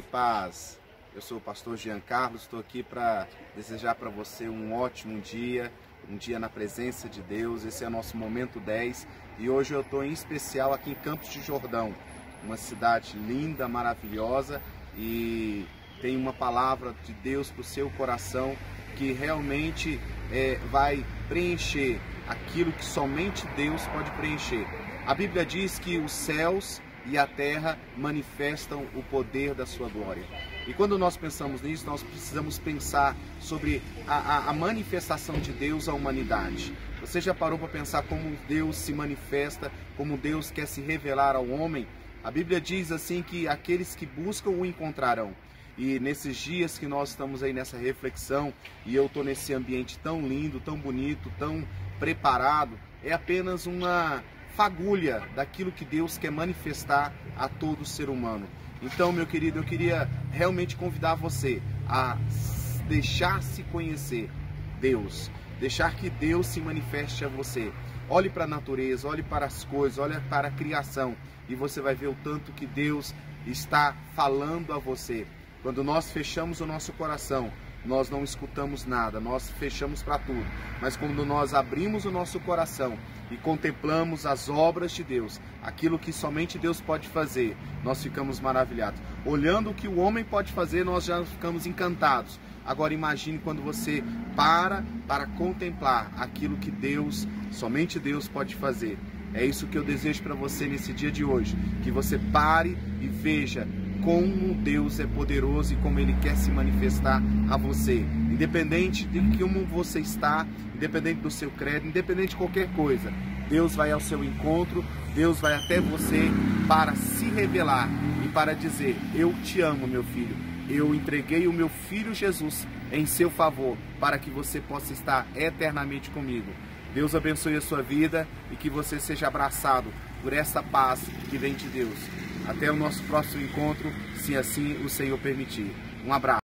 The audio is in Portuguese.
e paz. Eu sou o pastor Jean Carlos, estou aqui para desejar para você um ótimo dia, um dia na presença de Deus. Esse é o nosso momento 10 e hoje eu estou em especial aqui em Campos de Jordão, uma cidade linda, maravilhosa e tem uma palavra de Deus para o seu coração que realmente é, vai preencher aquilo que somente Deus pode preencher. A Bíblia diz que os céus e a terra manifestam o poder da sua glória. E quando nós pensamos nisso, nós precisamos pensar sobre a, a, a manifestação de Deus à humanidade. Você já parou para pensar como Deus se manifesta, como Deus quer se revelar ao homem? A Bíblia diz assim que aqueles que buscam o encontrarão. E nesses dias que nós estamos aí nessa reflexão e eu estou nesse ambiente tão lindo, tão bonito, tão preparado, é apenas uma fagulha daquilo que Deus quer manifestar a todo ser humano. Então, meu querido, eu queria realmente convidar você a deixar-se conhecer Deus, deixar que Deus se manifeste a você. Olhe para a natureza, olhe para as coisas, olhe para a criação e você vai ver o tanto que Deus está falando a você. Quando nós fechamos o nosso coração, nós não escutamos nada, nós fechamos para tudo. Mas quando nós abrimos o nosso coração e contemplamos as obras de Deus, aquilo que somente Deus pode fazer, nós ficamos maravilhados. Olhando o que o homem pode fazer, nós já ficamos encantados. Agora imagine quando você para para contemplar aquilo que Deus, somente Deus pode fazer. É isso que eu desejo para você nesse dia de hoje, que você pare e veja como Deus é poderoso e como Ele quer se manifestar a você. Independente de como você está, independente do seu credo, independente de qualquer coisa, Deus vai ao seu encontro, Deus vai até você para se revelar e para dizer: Eu te amo, meu filho. Eu entreguei o meu filho Jesus em seu favor para que você possa estar eternamente comigo. Deus abençoe a sua vida e que você seja abraçado por essa paz que vem de Deus. Até o nosso próximo encontro, se assim o Senhor permitir. Um abraço.